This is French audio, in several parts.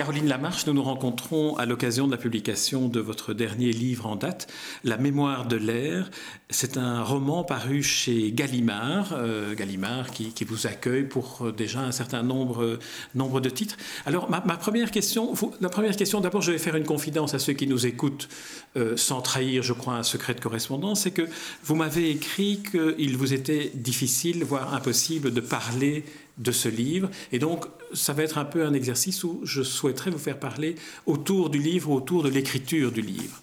Caroline Lamarche, nous nous rencontrons à l'occasion de la publication de votre dernier livre en date, La mémoire de l'air. C'est un roman paru chez Gallimard, euh, Gallimard qui, vous accueille pour euh, déjà un certain nombre, nombre de titres. Alors, ma, première question, la première question, d'abord, je vais faire une confidence à ceux qui nous écoutent, euh, sans trahir, je crois, un secret de correspondance, c'est que vous m'avez écrit qu'il vous était difficile, voire impossible, de parler de ce livre. Et donc, ça va être un peu un exercice où je souhaiterais vous faire parler autour du livre, autour de l'écriture du livre.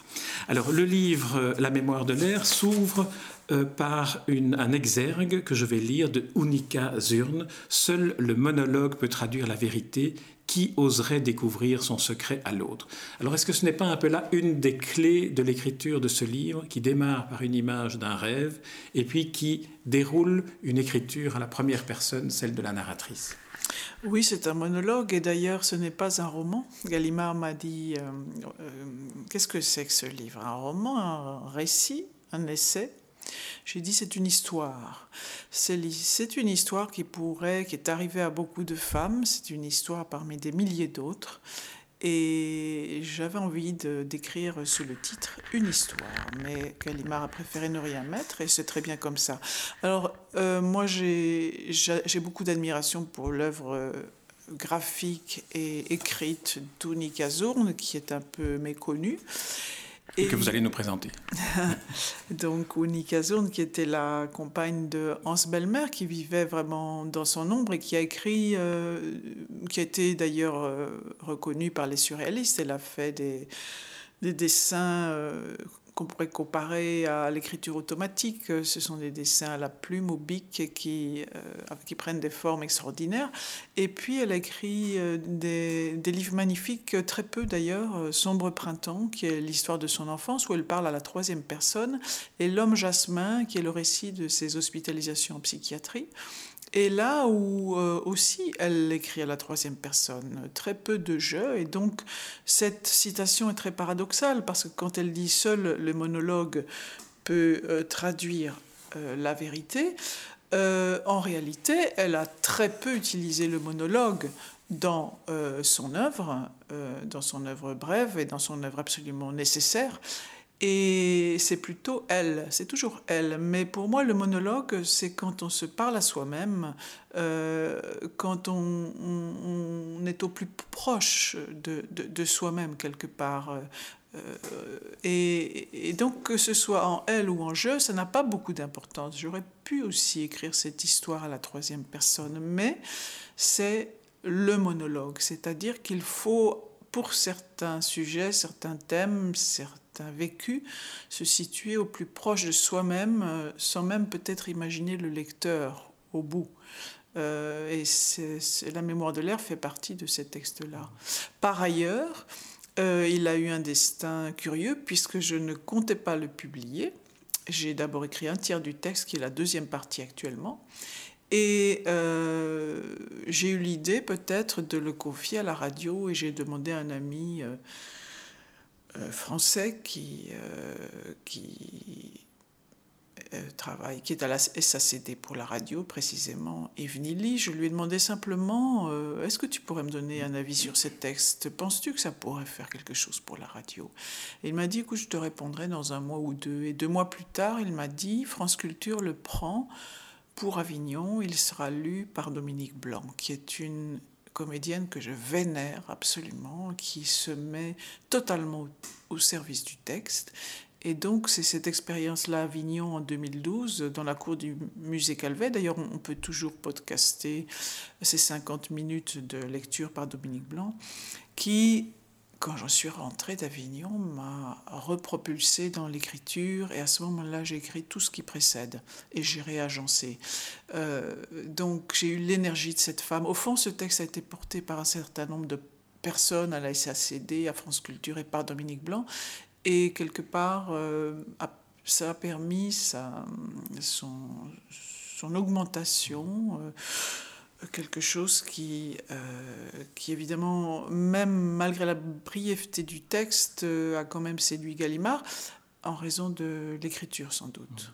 Alors, le livre euh, La mémoire de l'air s'ouvre euh, par un exergue que je vais lire de Unica Zurn. Seul le monologue peut traduire la vérité. Qui oserait découvrir son secret à l'autre? Alors est-ce que ce n'est pas un peu là une des clés de l'écriture de ce livre qui démarre par une image d'un rêve et puis qui déroule une écriture à la première personne, celle de la narratrice? Oui, c'est un monologue et d'ailleurs ce n'est pas un roman. Gallimard m'a dit euh, euh, qu'est-ce que c'est que ce livre? Un roman, un récit, un essai? J'ai dit c'est une histoire. C'est une histoire qui pourrait, qui est arrivée à beaucoup de femmes. C'est une histoire parmi des milliers d'autres. Et j'avais envie d'écrire sous le titre une histoire, mais Gallimard a préféré ne rien mettre et c'est très bien comme ça. Alors euh, moi j'ai beaucoup d'admiration pour l'œuvre euh, graphique et écrite d'Unica Zorn, qui est un peu méconnue. Et, que vous allez nous présenter. Donc, Unica Zorn, qui était la compagne de Hans Belmer, qui vivait vraiment dans son ombre et qui a écrit, euh, qui a été d'ailleurs euh, reconnu par les surréalistes. Elle a fait des, des dessins euh, qu'on pourrait comparer à l'écriture automatique. Ce sont des dessins à la plume, au bic, qui, euh, prennent des formes extraordinaires. Et puis elle a écrit euh, des, des, livres magnifiques, très peu d'ailleurs, euh, Sombre printemps, qui est l'histoire de son enfance, où elle parle à la troisième personne, et L'homme jasmin, qui est le récit de ses hospitalisations en psychiatrie. Et là où euh, aussi elle écrit à la troisième personne, très peu de jeux, et donc cette citation est très paradoxale parce que quand elle dit seul le monologue peut euh, traduire euh, la vérité, en réalité elle a très peu utilisé le monologue dans son œuvre, dans son œuvre brève et dans son œuvre absolument nécessaire. Et c'est plutôt elle, c'est toujours elle. Mais pour moi, le monologue, c'est quand on se parle à soi-même, euh, quand on, est au plus proche de, soi-même quelque part. Euh, et, donc, que ce soit en elle ou en je, ça n'a pas beaucoup d'importance. J'aurais pu aussi écrire cette histoire à la troisième personne, mais c'est le monologue, c'est-à-dire qu'il faut, pour certains sujets, certains thèmes, certains un vécu, se situer au plus proche de soi-même, euh, sans même peut-être imaginer le lecteur au bout. Euh, et c'est, la mémoire de l'air fait partie de ces textes-là. Par ailleurs, euh, il a eu un destin curieux puisque je ne comptais pas le publier. J'ai d'abord écrit un tiers du texte qui est la deuxième partie actuellement. Et j'ai eu l'idée peut-être de le confier à la radio et j'ai demandé à un ami français qui, euh, euh, travaille, qui est à la SACD pour la radio précisément, Yves Nili. Je lui ai demandé simplement Est-ce que tu pourrais me donner un avis sur ces textes? Penses-tu que ça pourrait faire quelque chose pour la radio? Et il m'a dit Écoute, je te répondrai dans un mois ou deux. Et deux mois plus tard, il m'a dit France Culture le prend pour Avignon. Il sera lu par Dominique Blanc, qui est une comédienne que je vénère absolument, qui se met totalement au, service du texte. Et donc, c'est cette expérience-là à Avignon en 2012, dans la cour du musée Calvet. D'ailleurs, on peut toujours podcaster ces 50 minutes de lecture par Dominique Blanc, qui quand j'en suis rentrée d'Avignon, m'a repropulsé dans l'écriture et à ce moment-là, j'ai écrit tout ce qui précède et j'ai réagencé. Euh, donc j'ai eu l'énergie de cette femme. Au fond, ce texte a été porté par un certain nombre de personnes à la SACD, à France Culture et par Dominique Blanc. Et quelque part, euh, ça a permis sa, son, son augmentation. Euh, quelque chose qui, euh, qui évidemment, même malgré la brièveté du texte, euh, a quand même séduit Gallimard. en raison de l'écriture sans doute.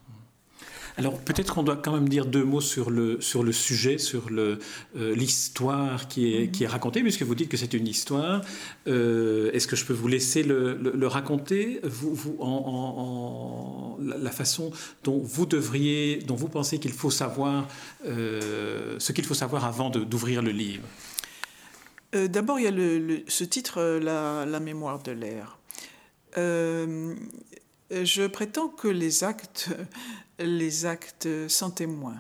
Alors peut-être qu'on doit quand même dire deux mots sur le, sur le sujet, sur euh, l'histoire qui est, qui est racontée, puisque vous dites que c'est une histoire. Euh, est-ce que je peux vous laisser le, le, raconter, vous, vous en, en, la façon dont vous devriez, dont vous pensez qu'il faut savoir, euh, ce qu'il faut savoir avant d'ouvrir le livre? D'abord, il y a le, ce titre, la, la, mémoire de l'air. je prétends que les actes les actes sans témoin.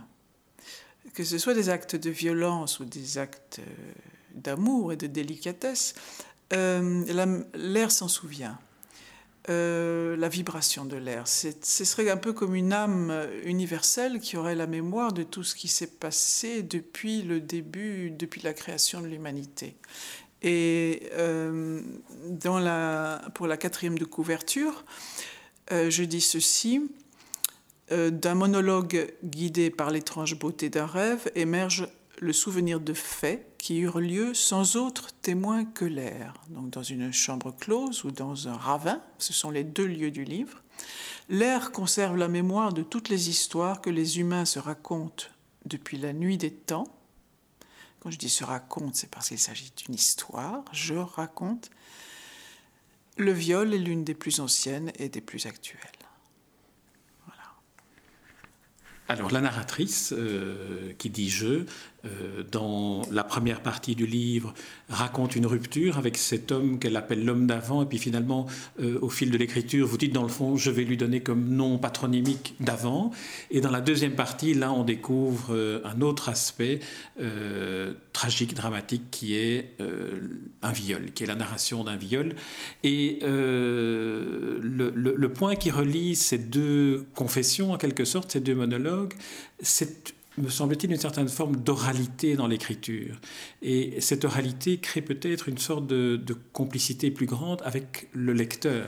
Que ce soit des actes de violence ou des actes euh, d'amour et de délicatesse, euh, l'air s'en souvient. Euh, la vibration de l'air. Ce serait un peu comme une âme universelle qui aurait la mémoire de tout ce qui s'est passé depuis le début, depuis la création de l'humanité. Et pour la quatrième de couverture, je dis ceci. Euh, d'un monologue guidé par l'étrange beauté d'un rêve émerge le souvenir de faits qui eurent lieu sans autre témoin que l'air. Donc dans une chambre close ou dans un ravin, ce sont les deux lieux du livre. L'air conserve la mémoire de toutes les histoires que les humains se racontent depuis la nuit des temps. Quand je dis se raconte, c'est parce qu'il s'agit d'une histoire, je raconte. Le viol est l'une des plus anciennes et des plus actuelles. Alors la narratrice, euh, qui dit je, euh, dans la première partie du livre, raconte une rupture avec cet homme qu'elle appelle l'homme d'avant, et puis finalement, euh, au fil de l'écriture, vous dites dans le fond, je vais lui donner comme nom patronymique d'avant. Et dans la deuxième partie, là, on découvre euh, un autre aspect tragique, dramatique, qui est un viol, qui est la narration d'un viol. Et le, le, point qui relie ces deux confessions, en quelque sorte, ces deux monologues, c'est me semble-t-il, une certaine forme d'oralité dans l'écriture. Et cette oralité crée peut-être une sorte de, complicité plus grande avec le lecteur.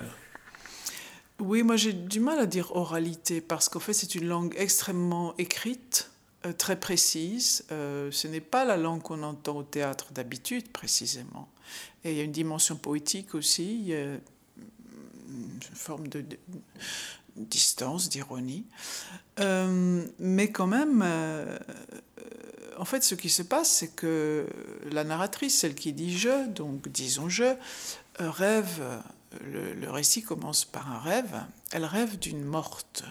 Oui, moi j'ai du mal à dire oralité parce qu'en fait c'est une langue extrêmement écrite, euh, très précise. Euh, ce n'est pas la langue qu'on entend au théâtre d'habitude précisément. Et il y a une dimension poétique aussi, il y a une forme de distance, d'ironie. Euh, mais quand même, euh, en fait, ce qui se passe, c'est que la narratrice, celle qui dit je, donc disons je, rêve, le, récit commence par un rêve, elle rêve d'une morte,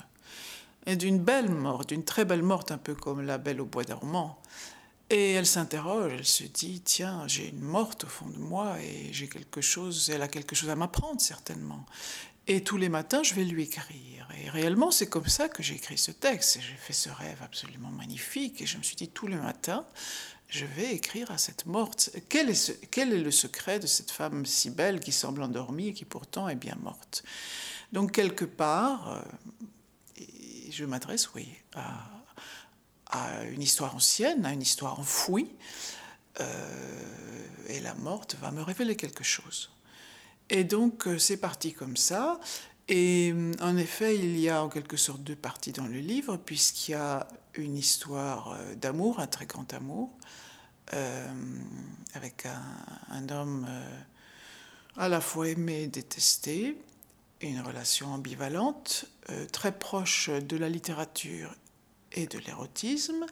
et d'une belle morte, d'une très belle morte, un peu comme la belle au bois dormant. Et elle s'interroge, elle se dit, tiens, j'ai une morte au fond de moi et j'ai quelque chose, elle a quelque chose à m'apprendre certainement. Et tous les matins, je vais lui écrire. Et réellement, c'est comme ça que j'ai écrit ce texte. J'ai fait ce rêve absolument magnifique. Et je me suis dit, tous les matins, je vais écrire à cette morte. Quel est, le secret de cette femme si belle qui semble endormie et qui pourtant est bien morte? Donc, quelque part, euh, je m'adresse, oui, à, à, une histoire ancienne, à une histoire enfouie. Euh, et la morte va me révéler quelque chose. Et donc, euh, c'est parti comme ça. Et euh, en effet, il y a en quelque sorte deux parties dans le livre, puisqu'il y a une histoire euh, d'amour, un très grand amour, avec un, homme à la fois aimé et détesté, une relation ambivalente, très proche de la littérature et de l'érotisme,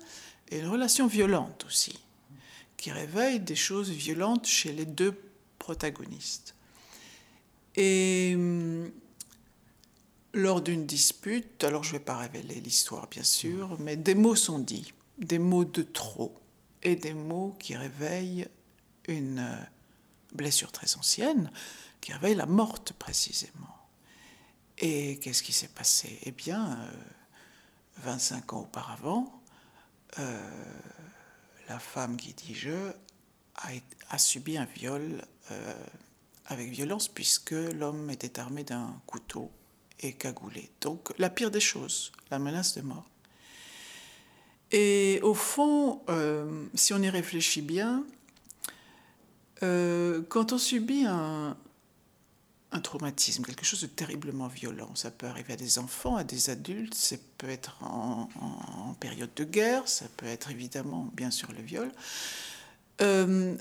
et une relation violente aussi, qui réveille des choses violentes chez les deux protagonistes. Et lors d'une dispute, alors je ne vais pas révéler l'histoire bien sûr, mais des mots sont dits, des mots de trop, et des mots qui réveillent une euh, blessure très ancienne, qui réveille la morte précisément. Et qu'est-ce qui s'est passé? Eh bien, 25 euh, ans auparavant, euh, la femme qui dit je a, subi un viol avec violence puisque l'homme était armé d'un couteau et cagoulé. Donc la pire des choses, la menace de mort. Et au fond, euh, si on y réfléchit bien, euh, quand on subit un, traumatisme, quelque chose de terriblement violent, ça peut arriver à des enfants, à des adultes, ça peut être en, en, période de guerre, ça peut être évidemment, bien sûr, le viol. Euh,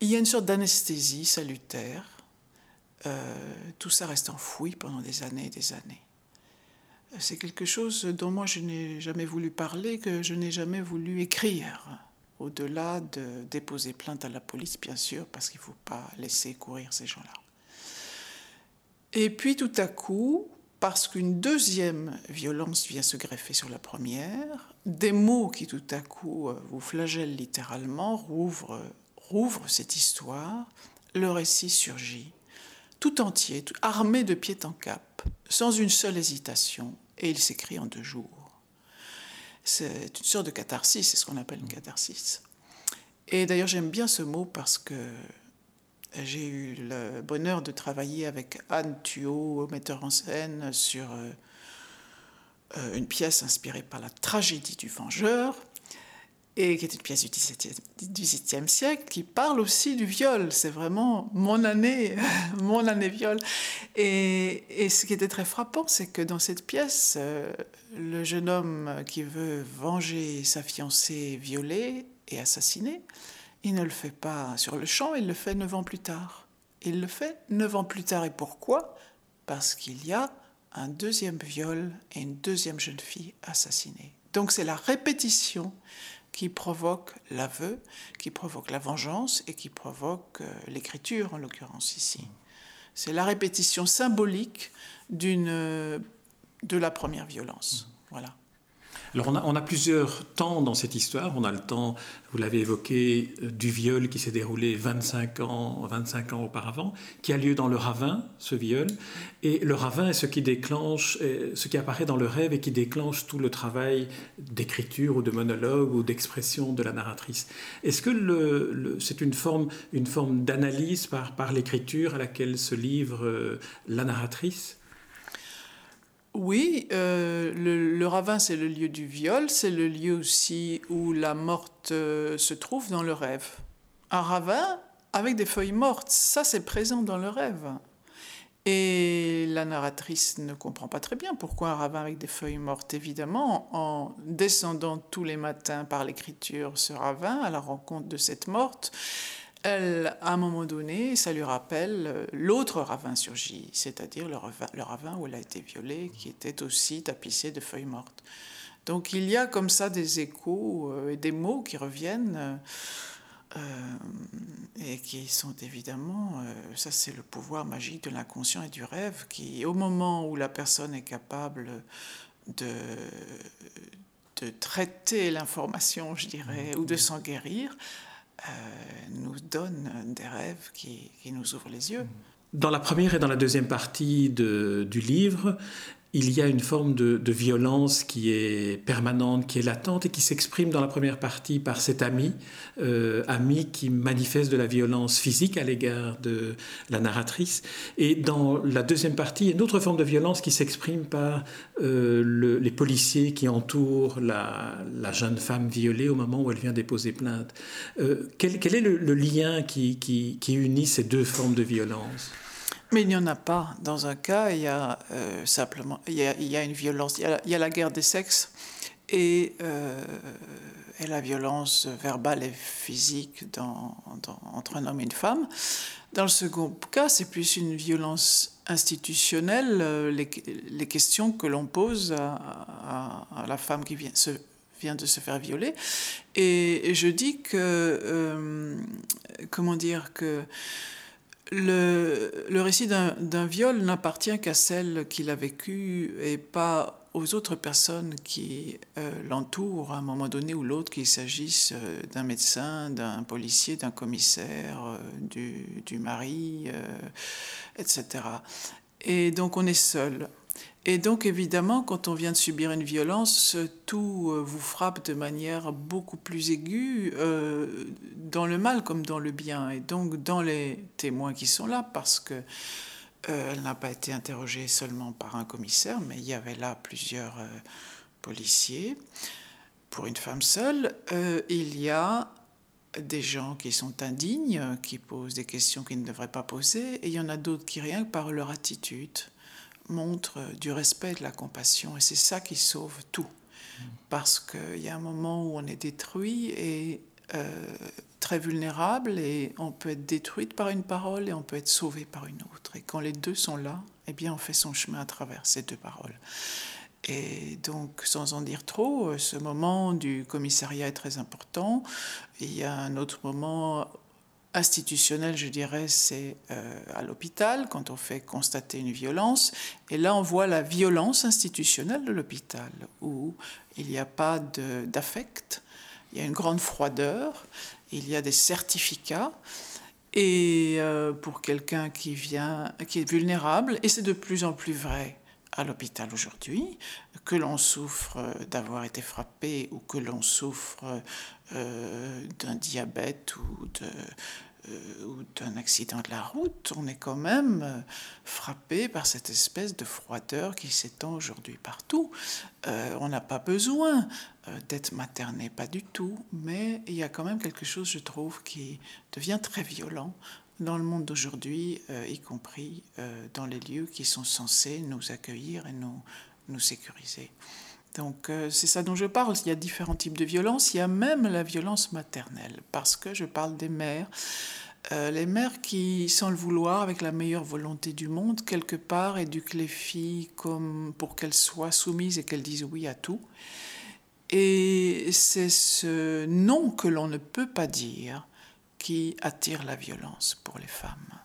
il y a une sorte d'anesthésie salutaire tout ça reste enfoui pendant des années et des années. C'est quelque chose dont moi je n'ai jamais voulu parler, que je n'ai jamais voulu écrire, au-delà de déposer plainte à la police, bien sûr, parce qu'il ne faut pas laisser courir ces gens-là. Et puis tout à coup, parce qu'une deuxième violence vient se greffer sur la première, des mots qui tout à coup euh, vous flagellent littéralement rouvrent, rouvrent cette histoire, le récit surgit, tout entier, armé de pied en cap, sans une seule hésitation, et il s'écrit en deux jours. C'est une sorte de catharsis, c'est ce qu'on appelle une catharsis. Et d'ailleurs j'aime bien ce mot parce que j'ai eu le bonheur de travailler avec Anne Thuot, metteur en scène, sur euh, euh, une pièce inspirée par la tragédie du Vengeur, et qui est une pièce du XVIIe siècle, qui parle aussi du viol. C'est vraiment mon année, mon année viol. Et, ce qui était très frappant, c'est que dans cette pièce, euh, le jeune homme qui veut venger sa fiancée violée et assassinée, il ne le fait pas sur le champ, il le fait neuf ans plus tard. Il le fait neuf ans plus tard. Et pourquoi? Parce qu'il y a un deuxième viol et une deuxième jeune fille assassinée. Donc c'est la répétition qui provoque l'aveu, qui provoque la vengeance et qui provoque euh, l'écriture en l'occurrence ici. C'est la répétition symbolique d'une de la première violence. Voilà. Alors on a, plusieurs temps dans cette histoire. On a le temps, vous l'avez évoqué, euh, du viol qui s'est déroulé 25 ans, 25 ans auparavant, qui a lieu dans le ravin, ce viol. Et le ravin est ce qui déclenche, ce qui apparaît dans le rêve et qui déclenche tout le travail d'écriture ou de monologue ou d'expression de la narratrice. Est-ce que c'est une forme, une forme d'analyse par, par l'écriture à laquelle se livre euh, la narratrice? Oui, euh, le, ravin, c'est le lieu du viol, c'est le lieu aussi où la morte euh, se trouve dans le rêve. Un ravin avec des feuilles mortes, ça c'est présent dans le rêve. Et la narratrice ne comprend pas très bien pourquoi un ravin avec des feuilles mortes. Évidemment, en descendant tous les matins par l'écriture ce ravin à la rencontre de cette morte, elle, à un moment donné, ça lui rappelle euh, l'autre ravin surgit, c'est-à-dire le ravin, où elle a été violée, qui était aussi tapissé de feuilles mortes. Donc il y a comme ça des échos euh, et des mots qui reviennent euh, et qui sont évidemment, ça c'est le pouvoir magique de l'inconscient et du rêve, qui au moment où la personne est capable de, de traiter l'information, je dirais, ou de s'en guérir, euh, nous donne des rêves qui, qui, nous ouvrent les yeux. Dans la première et dans la deuxième partie de, du livre, il y a une forme de, violence qui est permanente, qui est latente et qui s'exprime dans la première partie par cet ami, euh, ami qui manifeste de la violence physique à l'égard de la narratrice. Et dans la deuxième partie, une autre forme de violence qui s'exprime par euh, les policiers qui entourent la, jeune femme violée au moment où elle vient déposer plainte. Euh, quel, est le, lien qui unit ces deux formes de violence? Mais il n'y en a pas. Dans un cas, il y a euh, simplement il y a, une violence. Il y a, la guerre des sexes et, euh, et, la violence verbale et physique entre un homme et une femme. Dans le second cas, c'est plus une violence institutionnelle, euh, les, questions que l'on pose à, la femme qui vient, se, vient de se faire violer. Et, je dis que, comment dire, que le, récit d'un viol n'appartient qu'à celle qui l'a vécu et pas aux autres personnes qui euh, l'entourent à un moment donné ou l'autre, qu'il s'agisse euh, d'un médecin, d'un policier, d'un commissaire, euh, du, mari, etc. Et donc on est seul. Et donc évidemment, quand on vient de subir une violence, tout euh, vous frappe de manière beaucoup plus aiguë, euh, dans le mal comme dans le bien. Et donc dans les témoins qui sont là, parce que euh, elle n'a pas été interrogée seulement par un commissaire, mais il y avait là plusieurs policiers. Pour une femme seule, il y a des gens qui sont indignes, qui posent des questions qu'ils ne devraient pas poser, et il y en a d'autres qui, rien que par leur attitude, montre du respect, de la compassion, et c'est ça qui sauve tout. Parce qu'il y a un moment où on est détruit et très vulnérable et on peut être détruite par une parole et on peut être sauvé par une autre. Et quand les deux sont là, eh bien, on fait son chemin à travers ces deux paroles. Et donc, sans en dire trop, ce moment du commissariat est très important. Il y a un autre moment institutionnel, je dirais, c'est euh, à l'hôpital, quand on fait constater une violence. Et là, on voit la violence institutionnelle de l'hôpital, où il n'y a pas d'affect, il y a une grande froideur, il y a des certificats. Et euh, pour quelqu'un qui vient, qui est vulnérable, et c'est de plus en plus vrai à l'hôpital aujourd'hui, que l'on souffre d'avoir été frappé ou que l'on souffre d'un diabète euh, ou d'un accident de la route, on est quand même euh, frappé par cette espèce de froideur qui s'étend aujourd'hui partout. Euh, on n'a pas besoin d'être materné, pas du tout, mais il y a quand même quelque chose, je trouve, qui devient très violent dans le monde d'aujourd'hui, y compris dans les lieux qui sont censés nous accueillir et nous sécuriser. Donc c'est ça dont je parle. Il y a différents types de violences. Il y a même la violence maternelle, parce que je parle des mères. Euh, les mères qui, sans le vouloir, avec la meilleure volonté du monde, quelque part éduquent les filles comme pour qu'elles soient soumises et qu'elles disent oui à tout. Et c'est ce non que l'on ne peut pas dire qui attire la violence pour les femmes.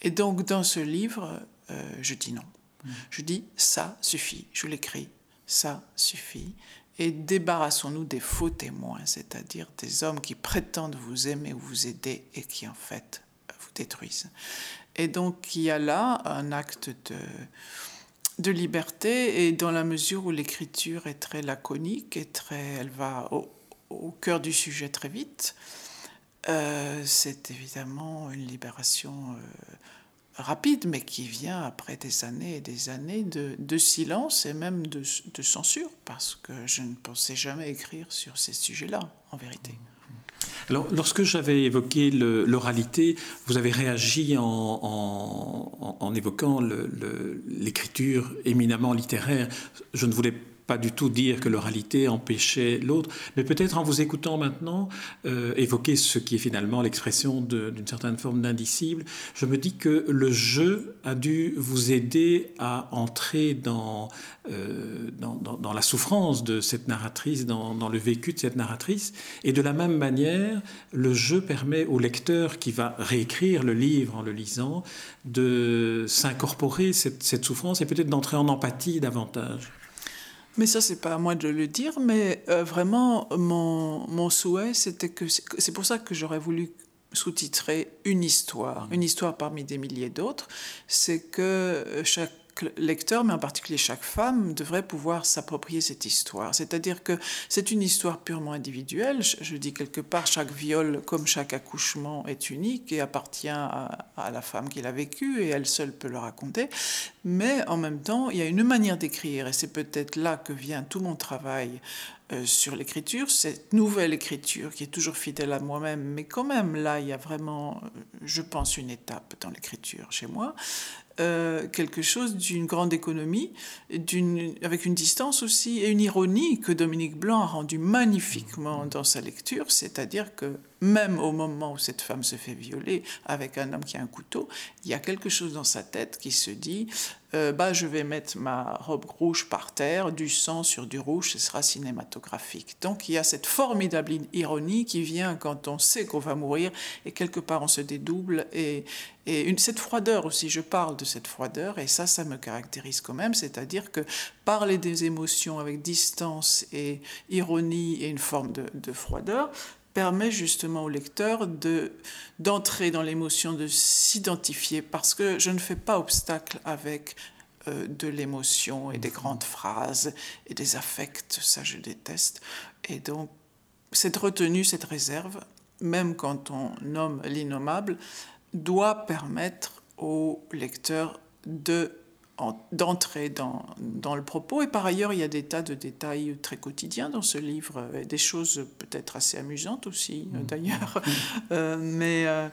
Et donc dans ce livre, euh, je dis non. Mmh. Je dis ça suffit. Je l'écris ça suffit. Et débarrassons-nous des faux témoins, c'est-à-dire des hommes qui prétendent vous aimer ou vous aider et qui en fait vous détruisent. Et donc il y a là un acte de, de liberté et dans la mesure où l'écriture est très laconique et très, elle va au, cœur du sujet très vite, euh, c'est évidemment une libération euh, rapide, mais qui vient après des années et des années de, silence et même de, censure, parce que je ne pensais jamais écrire sur ces sujets-là, en vérité. Alors, lorsque j'avais évoqué l'oralité, vous avez réagi en, en évoquant l'écriture éminemment littéraire. Je ne voulais pas du tout dire que l'oralité empêchait l'autre, mais peut-être en vous écoutant maintenant euh, évoquer ce qui est finalement l'expression d'une certaine forme d'indicible, je me dis que le jeu a dû vous aider à entrer dans, euh, dans, dans, la souffrance de cette narratrice, dans, dans, le vécu de cette narratrice, et de la même manière, le jeu permet au lecteur qui va réécrire le livre en le lisant de s'incorporer cette, cette souffrance et peut-être d'entrer en empathie davantage. Mais ça, c'est pas à moi de le dire, mais euh, vraiment, mon, mon souhait, c'était que. C'est pour ça que j'aurais voulu sous-titrer une histoire, une histoire parmi des milliers d'autres. C'est que chaque lecteur, mais en particulier chaque femme, devrait pouvoir s'approprier cette histoire. C'est-à-dire que c'est une histoire purement individuelle. Je, dis quelque part, chaque viol, comme chaque accouchement, est unique et appartient à, la femme qui l'a vécu et elle seule peut le raconter. Mais en même temps, il y a une manière d'écrire et c'est peut-être là que vient tout mon travail euh, sur l'écriture, cette nouvelle écriture qui est toujours fidèle à moi-même, mais quand même là, il y a vraiment, euh, je pense, une étape dans l'écriture chez moi, euh, quelque chose d'une grande économie, avec une distance aussi et une ironie que Dominique Blanc a rendue magnifiquement dans sa lecture, c'est-à-dire que même au moment où cette femme se fait violer avec un homme qui a un couteau, il y a quelque chose dans sa tête qui se dit euh, bah, je vais mettre ma robe rouge par terre, du sang sur du rouge, ce sera cinématographique. Donc il y a cette formidable ironie qui vient quand on sait qu'on va mourir et quelque part on se dédouble et, cette froideur aussi, je parle de cette froideur et ça, ça me caractérise quand même, c'est-à-dire que parler des émotions avec distance et ironie et une forme de froideur, permet justement au lecteur de, d'entrer dans l'émotion, de s'identifier, parce que je ne fais pas obstacle avec euh, de l'émotion et des grandes phrases et des affects, ça je déteste. Et donc, cette retenue, cette réserve, même quand on nomme l'innommable, doit permettre au lecteur de d'entrer dans, dans, le propos. Et par ailleurs, il y a des tas de détails très quotidiens dans ce livre, et des choses peut-être assez amusantes aussi, mmh. d'ailleurs. Mmh. Euh, mais euh,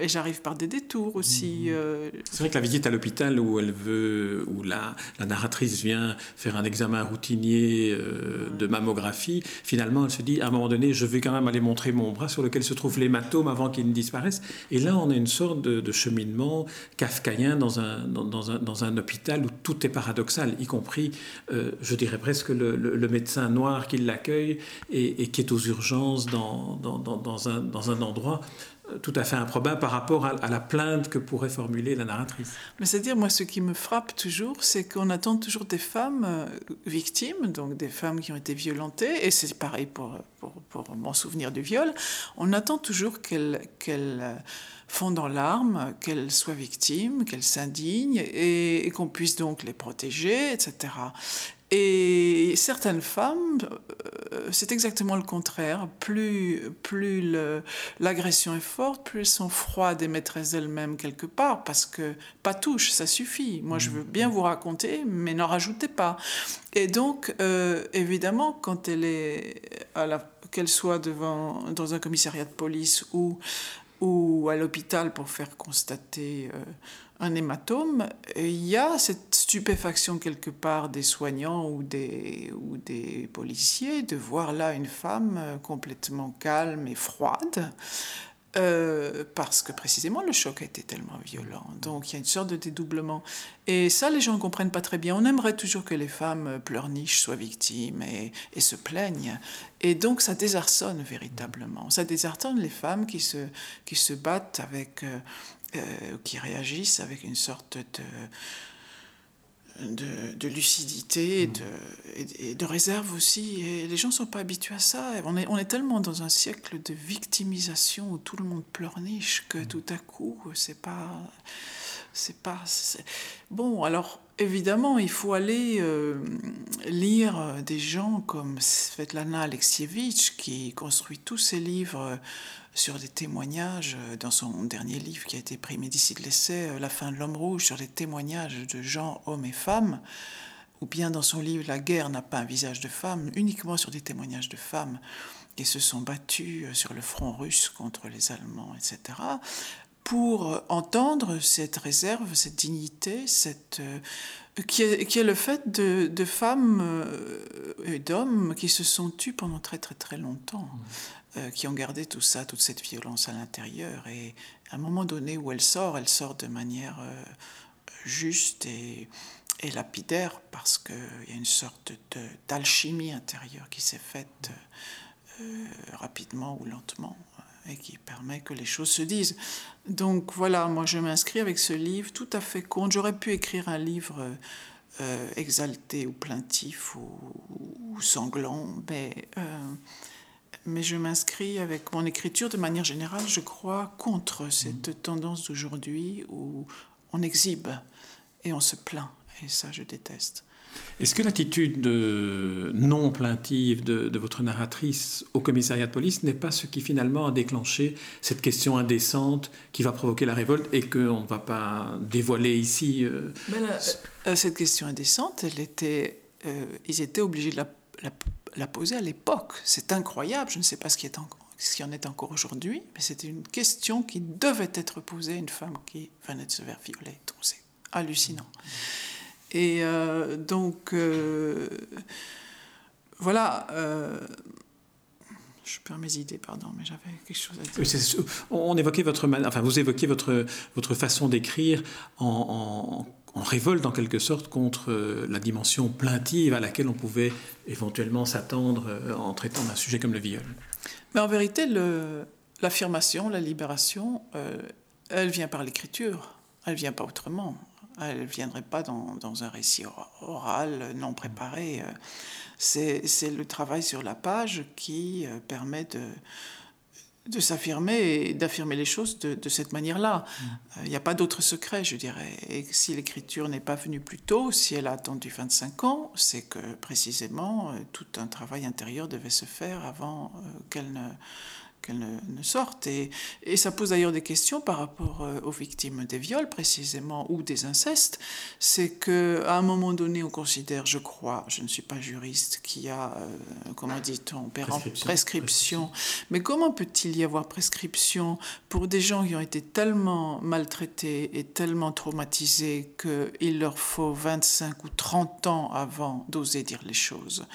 et j'arrive par des détours aussi. Mhm. C'est vrai que la visite à l'hôpital où elle veut, où la, la narratrice vient faire un examen routinier de mammographie, finalement elle se dit à un moment donné, je vais quand même aller montrer mon bras sur lequel se trouve l'hématome avant qu'il ne disparaisse. Et là, on a une sorte de, cheminement kafkaïen dans un, dans, un, dans, un, hôpital où tout est paradoxal, y compris, euh, je dirais presque, le, médecin noir qui l'accueille et, qui est aux urgences dans, dans un, dans un endroit tout à fait improbable par rapport à, la plainte que pourrait formuler la narratrice. Mais c'est-à-dire, moi, ce qui me frappe toujours, c'est qu'on attend toujours des femmes euh, victimes, donc des femmes qui ont été violentées, et c'est pareil pour, pour, mon souvenir du viol, on attend toujours qu'elles euh, fondent en larmes, qu'elles soient victimes, qu'elles s'indignent, et qu'on puisse donc les protéger, etc. Et certaines femmes, euh, c'est exactement le contraire. Plus, plus l'agression est forte, plus elles sont froides et maîtresses d'elles-mêmes quelque part, parce que pas touche, ça suffit. Moi, je veux bien vous raconter, mais n'en rajoutez pas. Et donc, euh, évidemment, quand elle est, qu'elle soit devant, dans un commissariat de police ou, ou à l'hôpital pour faire constater... Euh, un hématome, il y a cette stupéfaction quelque part des soignants ou des, ou des policiers de voir là une femme euh, complètement calme et froide. Euh, parce que précisément le choc a été tellement violent. Donc il y a une sorte de dédoublement. Et ça, les gens ne comprennent pas très bien. On aimerait toujours que les femmes pleurnichent, soient victimes et, et se plaignent. Et donc ça désarçonne véritablement. Ça désarçonne les femmes qui se, qui se battent avec, euh, euh, qui réagissent avec une sorte de, de, lucidité mmh. et de, réserve aussi. Et les gens ne sont pas habitués à ça. On est, on est tellement dans un siècle de victimisation où tout le monde pleurniche que mmh. tout à coup, c'est pas. C'est pas. Bon, alors évidemment, il faut aller euh, lire des gens comme Svetlana Alexievitch qui construit tous ses livres sur des témoignages, euh, dans son dernier livre qui a été pris Médicis de l'essai, euh, La fin de l'homme rouge, sur les témoignages de gens, hommes et femmes, ou bien dans son livre La guerre n'a pas un visage de femme, uniquement sur des témoignages de femmes qui se sont battues euh, sur le front russe contre les Allemands, etc., pour entendre cette réserve, cette dignité, cette, qui, est, qui est le fait de, de femmes et d'hommes qui se sont tus pendant très très très longtemps. Euh, qui ont gardé tout ça, toute cette violence à l'intérieur. Et à un moment donné où elle sort, elle sort de manière euh, juste et, et, lapidaire parce qu'il y a une sorte d'alchimie intérieure qui s'est faite euh, rapidement ou lentement et qui permet que les choses se disent. Donc voilà, moi je m'inscris avec ce livre tout à fait compte. J'aurais pu écrire un livre exalté ou plaintif ou, ou sanglant, mais mais je m'inscris avec mon écriture de manière générale, je crois, contre cette mm. tendance d'aujourd'hui où on exhibe et on se plaint. Et ça, je déteste. Est-ce que l'attitude non plaintive de, votre narratrice au commissariat de police n'est pas ce qui finalement a déclenché cette question indécente qui va provoquer la révolte et qu'on ne va pas dévoiler ici euh, ben euh, Cette question indécente, elle était, euh, ils étaient obligés de la, la la poser à l'époque. C'est incroyable, je ne sais pas ce qui, est en, ce qui en est encore aujourd'hui, mais c'était une question qui devait être posée à une femme qui venait de se faire violer. Donc c'est hallucinant. Et euh, donc, euh, voilà. Euh, je perds mes idées, pardon, mais j'avais quelque chose à dire. on évoquait votre, enfin, vous évoquiez votre, votre façon d'écrire en, en, révolte en quelque sorte contre la dimension plaintive à laquelle on pouvait éventuellement s'attendre en traitant d'un sujet comme le viol. Mais en vérité, l'affirmation, la libération, elle vient par l'écriture, elle vient pas autrement. Elle ne viendrait pas dans, dans, un récit oral non préparé. C'est le travail sur la page qui permet de, de s'affirmer et d'affirmer les choses de, cette manière-là. Mm. Euh, il n'y a pas d'autre secret, je dirais. Et si l'écriture n'est pas venue plus tôt, si elle a attendu 25 ans, c'est que précisément euh, tout un travail intérieur devait se faire avant euh, qu'elle ne qu'elle ne, sorte. Et, et, ça pose d'ailleurs des questions par rapport euh, aux victimes des viols, précisément, ou des incestes. C'est qu'à un moment donné, on considère, je crois, je ne suis pas juriste, qu'il y a, euh, comment dit-on, prescription. prescription. Mais comment peut-il y avoir prescription pour des gens qui ont été tellement maltraités et tellement traumatisés qu'il leur faut 25 ou 30 ans avant d'oser dire les choses?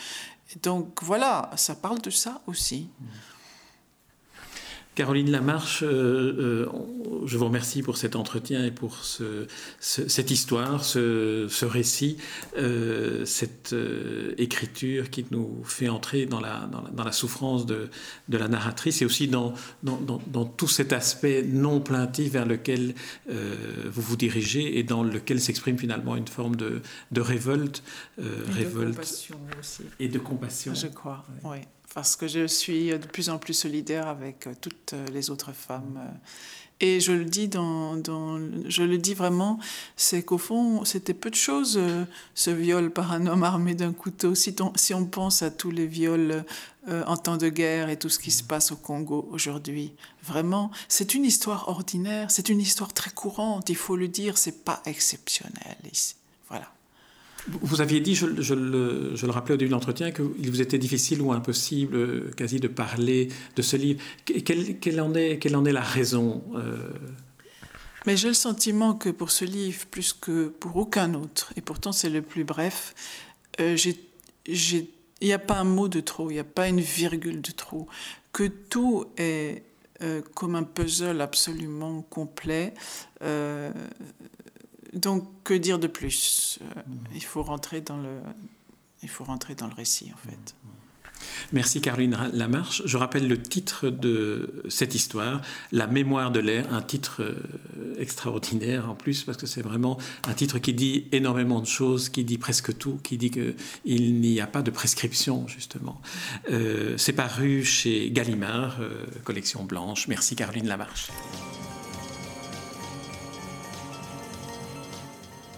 Donc voilà, ça parle de ça aussi. Mmh. Caroline Lamarche, euh, euh, je vous remercie pour cet entretien et pour cette histoire, ce, récit, euh, cette écriture qui nous fait entrer dans la, dans la, souffrance de, la narratrice et aussi dans, dans, tout cet aspect non plaintif vers lequel vous vous dirigez et dans lequel s'exprime finalement une forme de, révolte, et révolte de compassion aussi. et de compassion. Je crois, oui parce que je suis de plus en plus solidaire avec euh, toutes euh, les autres femmes. Euh. Et je le dis vraiment, c'est qu'au fond, c'était peu de choses ce viol par un homme armé d'un couteau. Si, on pense à tous les viols en temps de guerre et tout ce qui se passe au Congo aujourd'hui, vraiment, c'est une histoire ordinaire, c'est une histoire très courante. Il faut le dire, c'est pas exceptionnel ici. Vous aviez dit, je, le, rappelais au début de l'entretien, qu'il vous était difficile ou impossible euh, quasi de parler de ce livre. Quelle, en, est, quelle en est la raison euh? Mais j'ai le sentiment que pour ce livre, plus que pour aucun autre, et pourtant c'est le plus bref, euh, il n'y a pas un mot de trop, il n'y a pas une virgule de trop, que tout est comme un puzzle absolument complet donc, que dire de plus euh, Il faut rentrer dans le, il faut rentrer dans le récit, en fait. Merci Caroline Lamarche. Je rappelle le titre de cette histoire, La mémoire de l'air, un titre euh, extraordinaire en plus, parce que c'est vraiment un titre qui dit énormément de choses, qui dit presque tout, qui dit qu'il n'y a pas de prescription, justement. Euh, c'est paru chez Gallimard, collection blanche. Merci Caroline Lamarche.